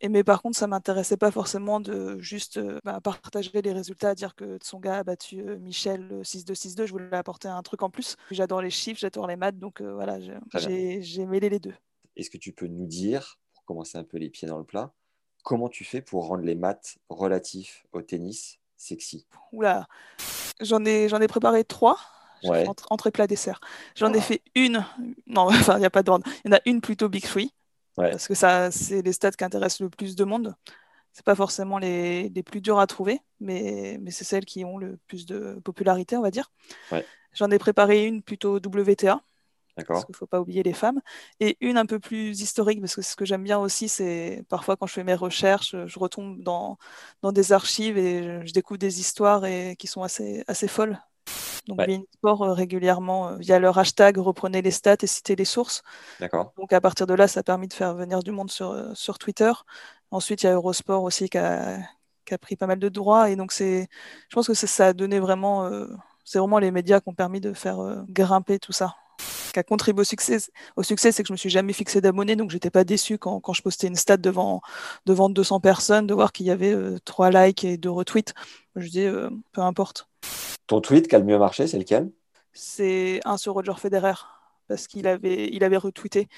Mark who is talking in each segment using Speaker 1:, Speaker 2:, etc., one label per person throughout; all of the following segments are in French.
Speaker 1: Et mais par contre, ça m'intéressait pas forcément de juste euh, bah, partager les résultats, dire que Tsonga a battu euh, Michel 6-2-6-2. Je voulais apporter un truc en plus. J'adore les chiffres, j'adore les maths, donc euh, voilà, j'ai mêlé les deux.
Speaker 2: Est-ce que tu peux nous dire, pour commencer un peu les pieds dans le plat, comment tu fais pour rendre les maths relatifs au tennis sexy?
Speaker 1: Oula, j'en ai, j'en ai préparé trois.
Speaker 2: Ouais.
Speaker 1: Entrée, plat, dessert. J'en ai fait une. Non, enfin, il n'y a pas d'ordre. Il y en a une plutôt Big Three.
Speaker 2: Ouais.
Speaker 1: Parce que ça, c'est les stats qui intéressent le plus de monde. C'est pas forcément les, les plus durs à trouver, mais, mais c'est celles qui ont le plus de popularité, on va dire.
Speaker 2: Ouais.
Speaker 1: J'en ai préparé une plutôt WTA, parce qu'il ne faut pas oublier les femmes, et une un peu plus historique, parce que ce que j'aime bien aussi, c'est parfois quand je fais mes recherches, je retombe dans, dans des archives et je, je découvre des histoires et, qui sont assez, assez folles. Donc,
Speaker 2: Ouais.
Speaker 1: Sport euh, régulièrement, euh, via leur hashtag, reprenez les stats et citez les sources.
Speaker 2: D'accord
Speaker 1: Donc à partir de là, ça a permis de faire venir du monde sur, euh, sur Twitter. Ensuite, il y a Eurosport aussi qui a, qui a pris pas mal de droits. Et donc je pense que ça a donné vraiment, c'est vraiment les médias qui ont permis de faire grimper tout ça. Qui a contribué au succès, au succès, c'est que je me suis jamais fixé d'abonnés, donc j'étais pas déçu quand, quand je postais une stat devant, devant 200 personnes, de voir qu'il y avait 3 likes et 2 retweets. Je dis, peu importe.
Speaker 2: Ton tweet qui a le mieux marché, c'est lequel?
Speaker 1: C'est un sur Roger Federer, parce qu'il avait, il avait retweeté.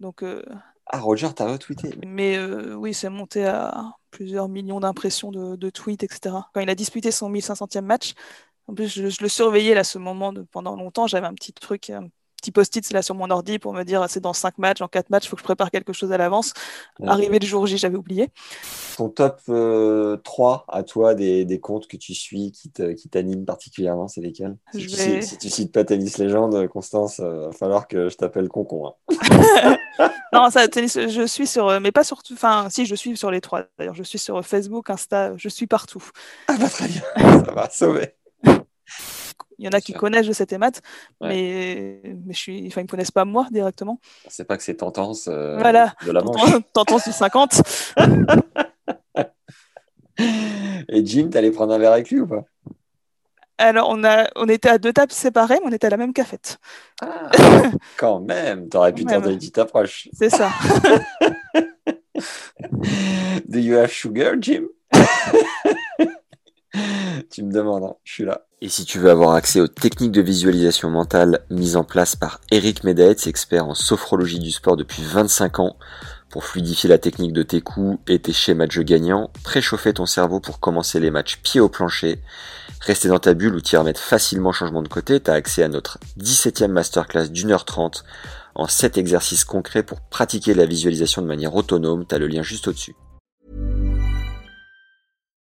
Speaker 1: Donc, euh,
Speaker 2: Ah, Roger, t'as retweeté.
Speaker 1: Mais euh, oui, c'est monté à plusieurs millions d'impressions de, de tweets, etc. Quand il a disputé son 1500e match, en plus, je, je le surveillais là, ce moment de, pendant longtemps. J'avais un petit truc, un petit post-it là sur mon ordi pour me dire c'est dans 5 matchs, dans 4 matchs, il faut que je prépare quelque chose à l'avance.
Speaker 2: Ouais.
Speaker 1: Arrivé le jour J, j'avais oublié.
Speaker 2: Ton top euh, 3 à toi des, des comptes que tu suis qui te- qui t'animent particulièrement, c'est lesquels? Si,
Speaker 1: Je
Speaker 2: tu
Speaker 1: vais-
Speaker 2: cites, si tu cites pas Tennis Légende, Constance, il va falloir que je t'appelle Concon. hein.
Speaker 1: non, ça, tennis, je suis sur, euh, mais pas sur, tout- enfin, si, je suis sur les trois. D'ailleurs, je suis sur Facebook, Insta, je suis partout.
Speaker 2: Ah bah très bien, ça va sauver.
Speaker 1: Il y en a qui
Speaker 2: Sûr.
Speaker 1: connaissent Je sais tes maths,
Speaker 2: Ouais.
Speaker 1: mais, mais je suis, enfin, ils me connaissent pas moi directement.
Speaker 2: C'est pas que c'est Tendance euh,
Speaker 1: Voilà.
Speaker 2: de la Manche.
Speaker 1: T'entends sur 50.
Speaker 2: Et Jim, t'allais prendre un verre avec lui ou pas?
Speaker 1: Alors, on, a, on était à deux tables séparées, mais on était à la même cafette.
Speaker 2: Ah, quand même, t'aurais pu tenter une petite approche.
Speaker 1: C'est ça.
Speaker 2: Do you have sugar, Jim? Tu me demandes, hein, je suis là. Et si tu veux avoir accès aux techniques de visualisation mentale mises en place par Eric Medaetz, expert en sophrologie du sport depuis 25 ans, pour fluidifier la technique de tes coups et tes schémas de jeu gagnants, préchauffer ton cerveau pour commencer les matchs pied au plancher, rester dans ta bulle ou t'y remettre facilement changement de côté, t'as accès à notre 17e masterclass d'une heure trente en 7 exercices concrets pour pratiquer la visualisation de manière autonome, t'as le lien juste au-dessus.